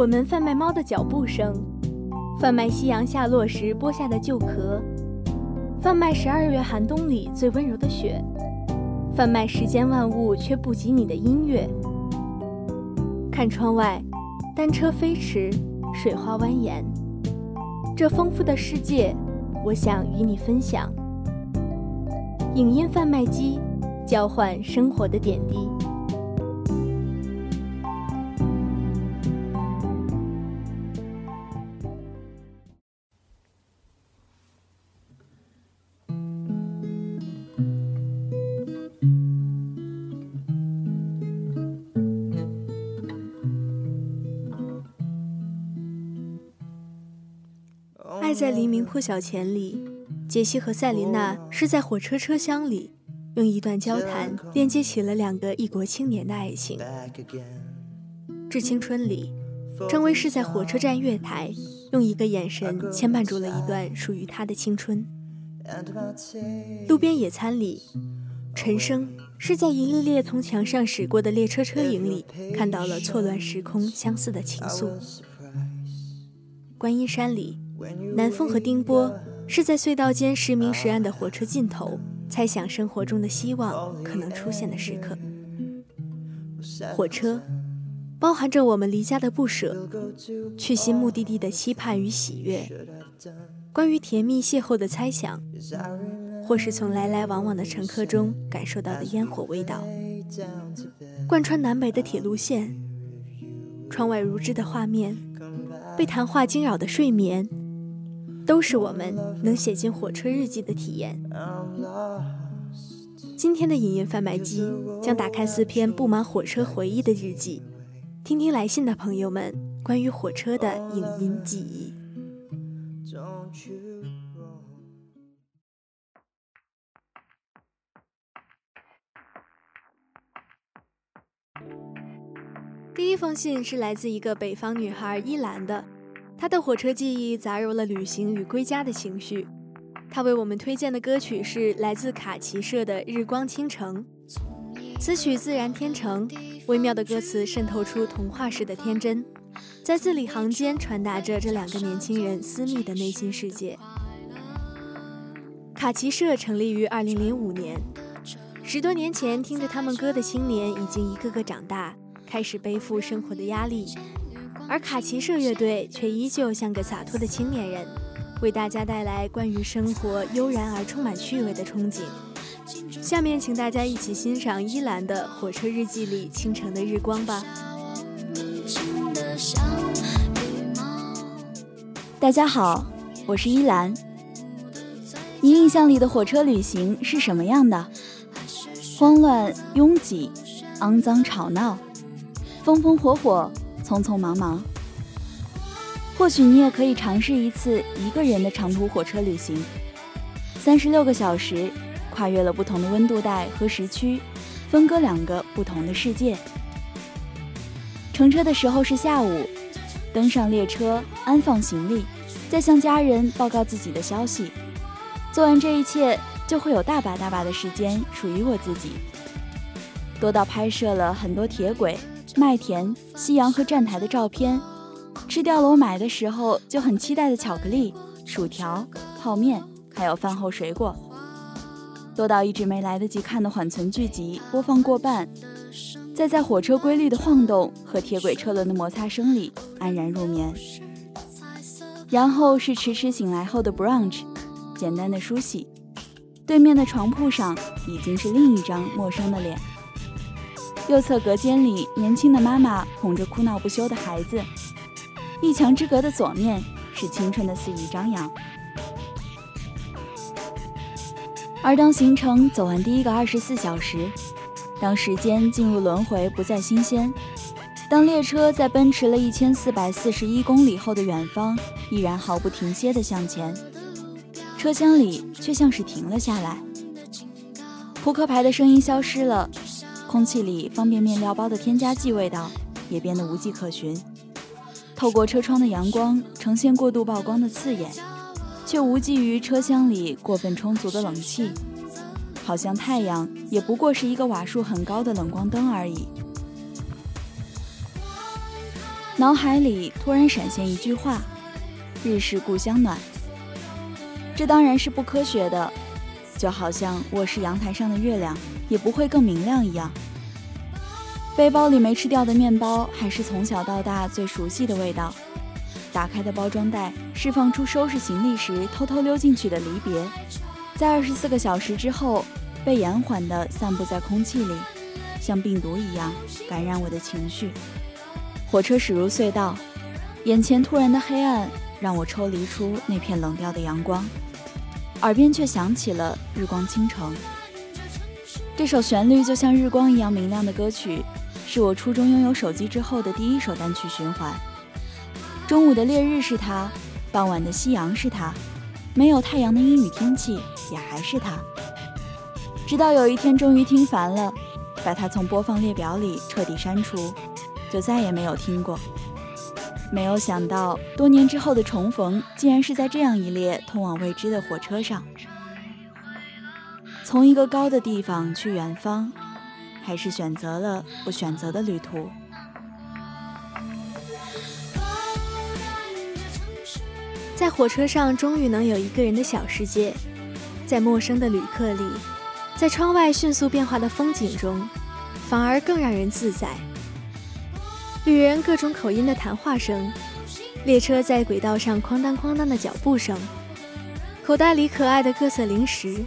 我们贩卖猫的脚步声，贩卖夕阳下落时剥下的旧壳，贩卖十二月寒冬里最温柔的雪，贩卖世间万物却不及你的音乐。看窗外，单车飞驰，水花蜿蜒，这丰富的世界，我想与你分享。影音贩卖机，交换生活的点滴。在黎明破晓前里，杰西和塞琳娜是在火车车厢里，用一段交谈连接起了两个异国青年的爱情。致青春里，张威是在火车站月台，用一个眼神牵绊住了一段属于他的青春。路边野餐里，陈升是在一列列从墙上驶过的列车车影里，看到了错乱时空相似的情愫。观音山里。南风和丁波是在隧道间时明时暗的火车尽头，猜想生活中的希望可能出现的时刻。火车包含着我们离家的不舍，去新目的地的期盼与喜悦，关于甜蜜邂逅的猜想，或是从来来往往的乘客中感受到的烟火味道。贯穿南北的铁路线，窗外如织的画面，被谈话惊扰的睡眠。都是我们能写进火车日记的体验。今天的影音贩卖机将打开四篇布满火车回忆的日记，听听来信的朋友们关于火车的影音记忆。第一封信是来自一个北方女孩依兰的。他的火车记忆杂糅了旅行与归家的情绪。他为我们推荐的歌曲是来自卡奇社的《日光倾城》。此曲自然天成，微妙的歌词渗透出童话式的天真，在字里行间传达着这两个年轻人私密的内心世界。卡奇社成立于2005年，十多年前听着他们歌的青年已经一个个长大，开始背负生活的压力。而卡奇社乐队却依旧像个洒脱的青年人，为大家带来关于生活悠然而充满趣味的憧憬。下面，请大家一起欣赏依兰的《火车日记》里清晨的日光吧。大家好，我是依兰。你印象里的火车旅行是什么样的？慌乱、拥挤、肮脏、吵闹、风风火火。匆匆忙忙，或许你也可以尝试一次一个人的长途火车旅行，三十六个小时，跨越了不同的温度带和时区，分割两个不同的世界。乘车的时候是下午，登上列车，安放行李，再向家人报告自己的消息。做完这一切，就会有大把大把的时间属于我自己，多到拍摄了很多铁轨。麦田、夕阳和站台的照片，吃掉了我买的时候就很期待的巧克力、薯条、泡面，还有饭后水果。多到一直没来得及看的缓存剧集播放过半，再在火车规律的晃动和铁轨车轮的摩擦声里安然入眠。然后是迟迟醒来后的 brunch，简单的梳洗。对面的床铺上已经是另一张陌生的脸。右侧隔间里，年轻的妈妈哄着哭闹不休的孩子；一墙之隔的左面是青春的肆意张扬。而当行程走完第一个二十四小时，当时间进入轮回不再新鲜，当列车在奔驰了一千四百四十一公里后的远方依然毫不停歇地向前，车厢里却像是停了下来，扑克牌的声音消失了。空气里方便面料包的添加剂味道也变得无迹可寻。透过车窗的阳光呈现过度曝光的刺眼，却无济于车厢里过分充足的冷气。好像太阳也不过是一个瓦数很高的冷光灯而已。脑海里突然闪现一句话：“日式故乡暖。”这当然是不科学的，就好像卧室阳台上的月亮也不会更明亮一样。背包里没吃掉的面包，还是从小到大最熟悉的味道。打开的包装袋，释放出收拾行李时偷偷溜进去的离别，在二十四个小时之后，被延缓地散布在空气里，像病毒一样感染我的情绪。火车驶入隧道，眼前突然的黑暗让我抽离出那片冷掉的阳光，耳边却响起了《日光倾城》这首旋律，就像日光一样明亮的歌曲，是我初中拥有手机之后的第一首单曲循环。中午的烈日是它，傍晚的夕阳是它，没有太阳的阴雨天气也还是它。直到有一天终于听烦了，把它从播放列表里彻底删除。就再也没有听过。没有想到，多年之后的重逢，竟然是在这样一列通往未知的火车上。从一个高的地方去远方，还是选择了不选择的旅途。在火车上，终于能有一个人的小世界，在陌生的旅客里，在窗外迅速变化的风景中，反而更让人自在。旅人各种口音的谈话声，列车在轨道上哐当哐当的脚步声，口袋里可爱的各色零食，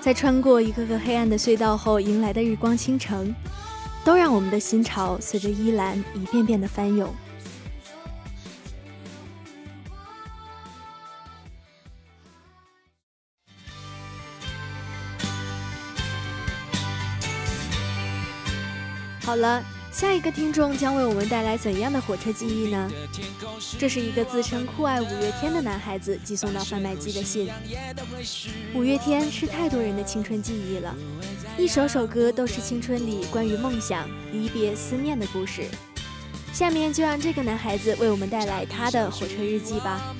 在穿过一个个黑暗的隧道后迎来的日光倾城，都让我们的心潮随着依兰一遍遍的翻涌。好了。下一个听众将为我们带来怎样的火车记忆呢？这是一个自称酷爱五月天的男孩子寄送到贩卖机的信。五月天是太多人的青春记忆了，一首首歌都是青春里关于梦想、离别、思念的故事。下面就让这个男孩子为我们带来他的火车日记吧。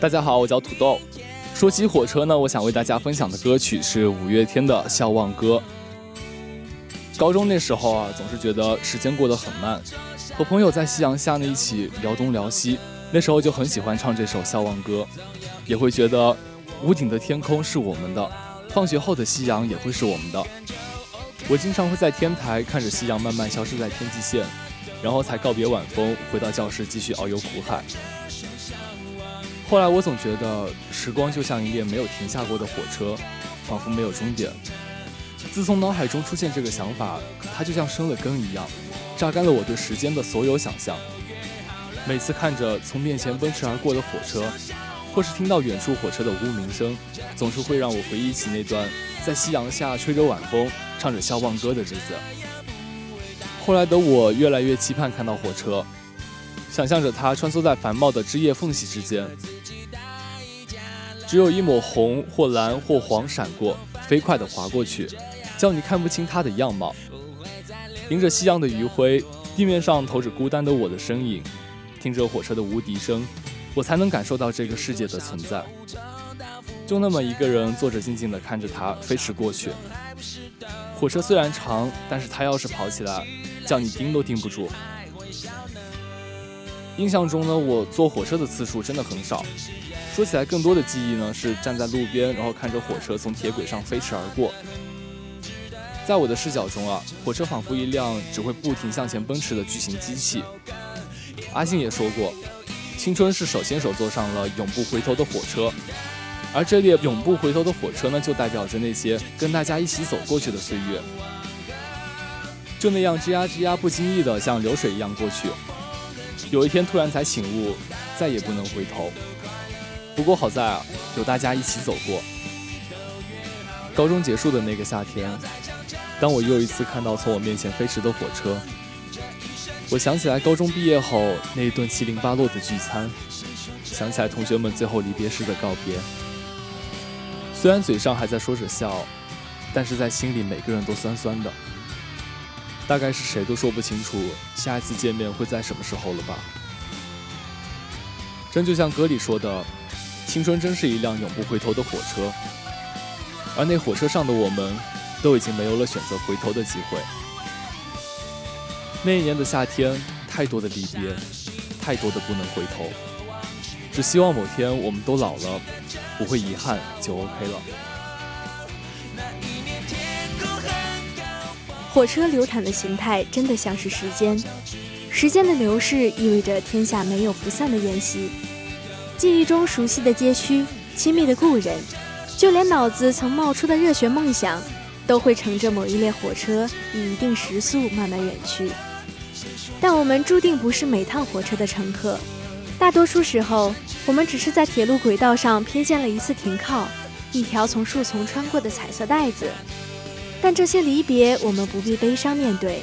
大家好，我叫土豆。说起火车呢，我想为大家分享的歌曲是五月天的《笑忘歌》。高中那时候啊，总是觉得时间过得很慢，和朋友在夕阳下呢一起聊东聊西，那时候就很喜欢唱这首《笑忘歌》，也会觉得屋顶的天空是我们的，放学后的夕阳也会是我们的。我经常会在天台看着夕阳慢慢消失在天际线，然后才告别晚风，回到教室继续遨游苦海。后来我总觉得时光就像一列没有停下过的火车，仿佛没有终点。自从脑海中出现这个想法，它就像生了根一样，榨干了我对时间的所有想象。每次看着从面前奔驰而过的火车，或是听到远处火车的呜鸣声，总是会让我回忆起那段在夕阳下吹着晚风、唱着笑忘歌的日子。后来的我越来越期盼看到火车，想象着它穿梭在繁茂的枝叶缝隙之间。只有一抹红或蓝或黄闪过，飞快地划过去，叫你看不清它的样貌。迎着夕阳的余晖，地面上投着孤单的我的身影，听着火车的无笛声，我才能感受到这个世界的存在。就那么一个人坐着，静静地看着它飞驰过去。火车虽然长，但是它要是跑起来，叫你盯都盯不住。印象中呢，我坐火车的次数真的很少。说起来，更多的记忆呢是站在路边，然后看着火车从铁轨上飞驰而过。在我的视角中啊，火车仿佛一辆只会不停向前奔驰的巨型机器。阿信也说过，青春是手牵手坐上了永不回头的火车，而这列永不回头的火车呢，就代表着那些跟大家一起走过去的岁月，就那样吱呀吱呀，不经意的像流水一样过去。有一天突然才醒悟，再也不能回头。不过好在啊，有大家一起走过。高中结束的那个夏天，当我又一次看到从我面前飞驰的火车，我想起来高中毕业后那一顿七零八落的聚餐，想起来同学们最后离别时的告别。虽然嘴上还在说着笑，但是在心里每个人都酸酸的。大概是谁都说不清楚下一次见面会在什么时候了吧？真就像歌里说的。青春真是一辆永不回头的火车，而那火车上的我们，都已经没有了选择回头的机会。那一年的夏天，太多的离别，太多的不能回头。只希望某天我们都老了，不会遗憾，就 OK 了。火车流淌的形态真的像是时间，时间的流逝意味着天下没有不散的宴席。记忆中熟悉的街区，亲密的故人，就连脑子曾冒出的热血梦想，都会乘着某一列火车以一定时速慢慢远去。但我们注定不是每趟火车的乘客，大多数时候，我们只是在铁路轨道上瞥见了一次停靠，一条从树丛穿过的彩色带子。但这些离别，我们不必悲伤面对，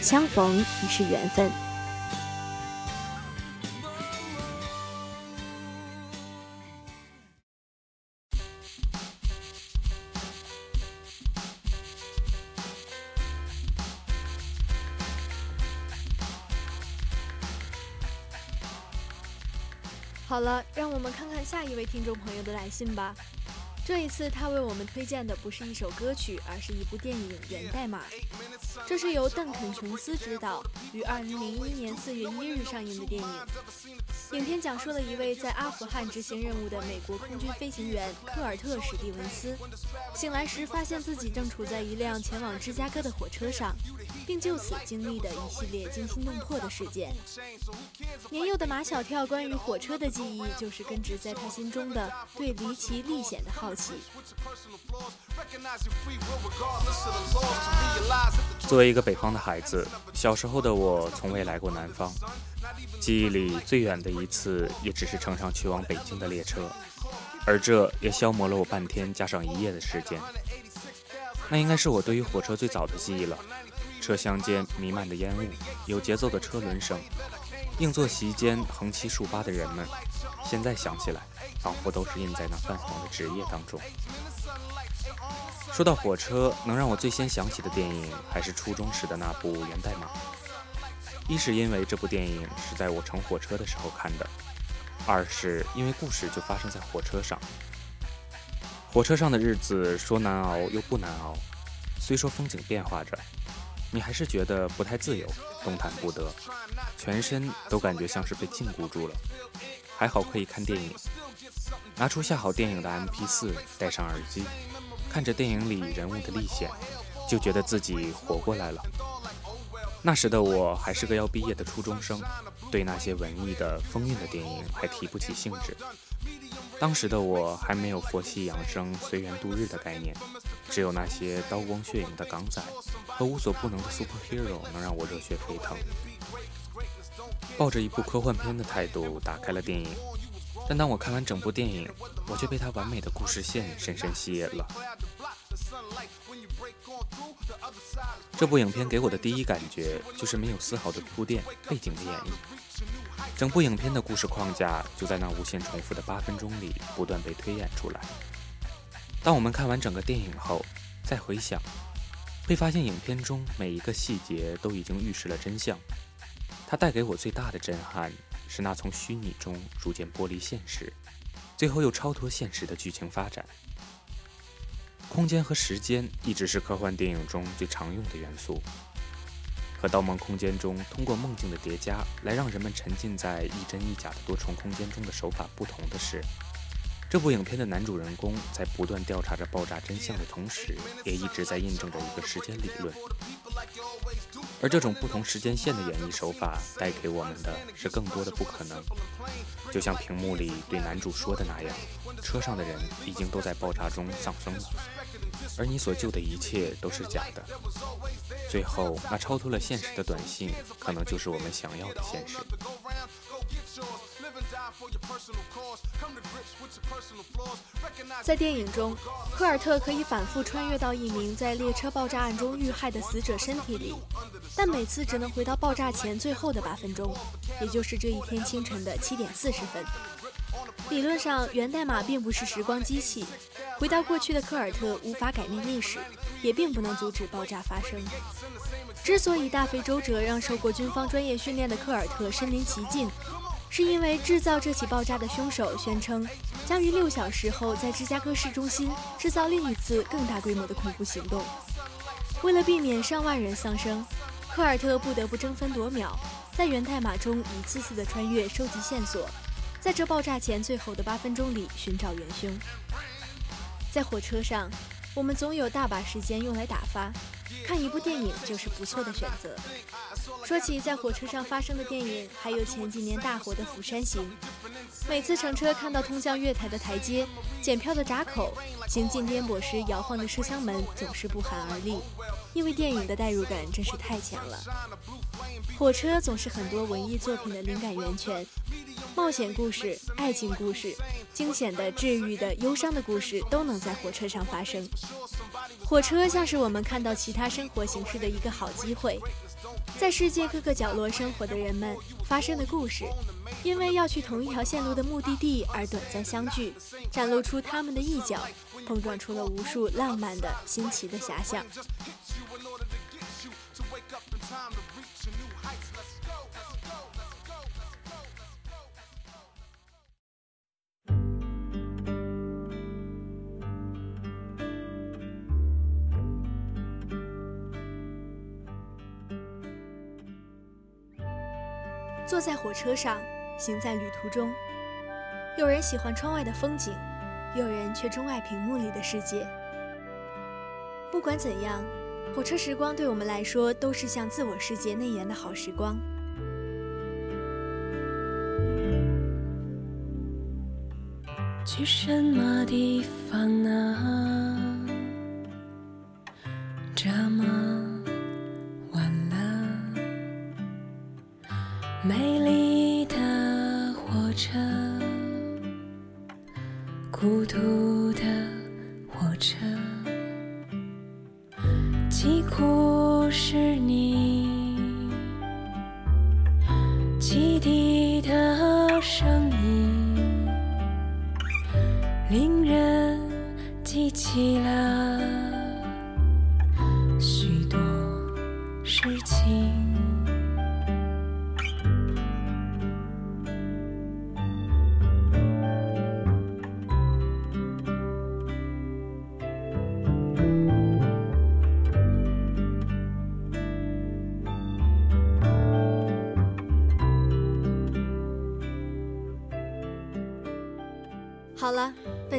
相逢已是缘分。好了，让我们看看下一位听众朋友的来信吧。这一次，他为我们推荐的不是一首歌曲，而是一部电影《源代码》。这是由邓肯·琼斯执导，于2001年4月1日上映的电影。影片讲述了一位在阿富汗执行任务的美国空军飞行员科尔特·史蒂文斯，醒来时发现自己正处在一辆前往芝加哥的火车上，并就此经历的一系列惊心动魄的事件。年幼的马小跳关于火车的记忆，就是根植在他心中的对离奇历险的好奇。作为一个北方的孩子，小时候的我从未来过南方。记忆里最远的一次，也只是乘上去往北京的列车，而这也消磨了我半天加上一夜的时间。那应该是我对于火车最早的记忆了。车厢间弥漫的烟雾，有节奏的车轮声，硬座席间横七竖八的人们，现在想起来，仿佛都是印在那泛黄的纸页当中。说到火车，能让我最先想起的电影，还是初中时的那部《源代码》。一是因为这部电影是在我乘火车的时候看的，二是因为故事就发生在火车上。火车上的日子说难熬又不难熬，虽说风景变化着，你还是觉得不太自由，动弹不得，全身都感觉像是被禁锢住了。还好可以看电影，拿出下好电影的 MP4，戴上耳机，看着电影里人物的历险，就觉得自己活过来了。那时的我还是个要毕业的初中生，对那些文艺的、风韵的电影还提不起兴致。当时的我还没有佛系养生、随缘度日的概念，只有那些刀光血影的港仔和无所不能的 superhero 能让我热血沸腾。抱着一部科幻片的态度打开了电影，但当我看完整部电影，我却被它完美的故事线深深吸引了。这部影片给我的第一感觉就是没有丝毫的铺垫、背景的演绎，整部影片的故事框架就在那无限重复的八分钟里不断被推演出来。当我们看完整个电影后，再回想，会发现影片中每一个细节都已经预示了真相。它带给我最大的震撼是那从虚拟中逐渐剥离现实，最后又超脱现实的剧情发展。空间和时间一直是科幻电影中最常用的元素。和《盗梦空间》中通过梦境的叠加来让人们沉浸在一真一假的多重空间中的手法不同的是，这部影片的男主人公在不断调查着爆炸真相的同时，也一直在印证着一个时间理论。而这种不同时间线的演绎手法带给我们的是更多的不可能，就像屏幕里对男主说的那样：“车上的人已经都在爆炸中丧生了。”而你所救的一切都是假的，最后那超脱了现实的短信，可能就是我们想要的现实。在电影中，科尔特可以反复穿越到一名在列车爆炸案中遇害的死者身体里，但每次只能回到爆炸前最后的八分钟，也就是这一天清晨的七点四十分。理论上，源代码并不是时光机器，回到过去的科尔特无法改变历史，也并不能阻止爆炸发生。之所以大费周折让受过军方专业训练的科尔特身临其境，是因为制造这起爆炸的凶手宣称将于六小时后在芝加哥市中心制造另一次更大规模的恐怖行动。为了避免上万人丧生，科尔特不得不争分夺秒，在源代码中一次次的穿越收集线索，在这爆炸前最后的八分钟里寻找元凶。在火车上，我们总有大把时间用来打发，看一部电影就是不错的选择。说起在火车上发生的电影，还有前几年大火的《釜山行》。每次乘车看到通向月台的台阶、检票的闸口、行进颠簸时摇晃的车厢门，总是不寒而栗，因为电影的代入感真是太强了。火车总是很多文艺作品的灵感源泉，冒险故事、爱情故事、惊险的、治愈的、忧伤的故事都能在火车上发生。火车像是我们看到其他生活形式的一个好机会。在世界各个角落生活的人们发生的故事，因为要去同一条线路的目的地而短暂相聚，展露出他们的一角，碰撞出了无数浪漫的新奇的遐想。坐在火车上，行在旅途中。有人喜欢窗外的风景，有人却钟爱屏幕里的世界。不管怎样，火车时光对我们来说都是向自我世界内延的好时光。去什么地方呢？这么。美丽的火车，孤独的火车，疾苦是你，汽笛的声音，令人记起了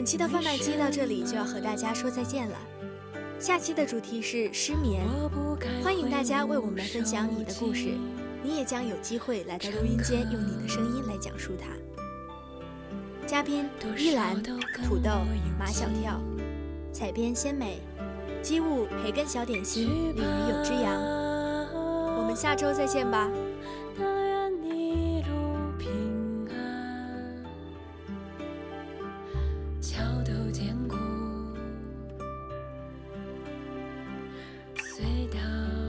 本期的贩卖机到这里就要和大家说再见了。下期的主题是失眠，欢迎大家为我们分享你的故事，你也将有机会来到录音间，用你的声音来讲述它。嘉宾：依兰、土豆、马小跳，采编：鲜美，机务：培根小点心，鲤鱼有只羊。我们下周再见吧。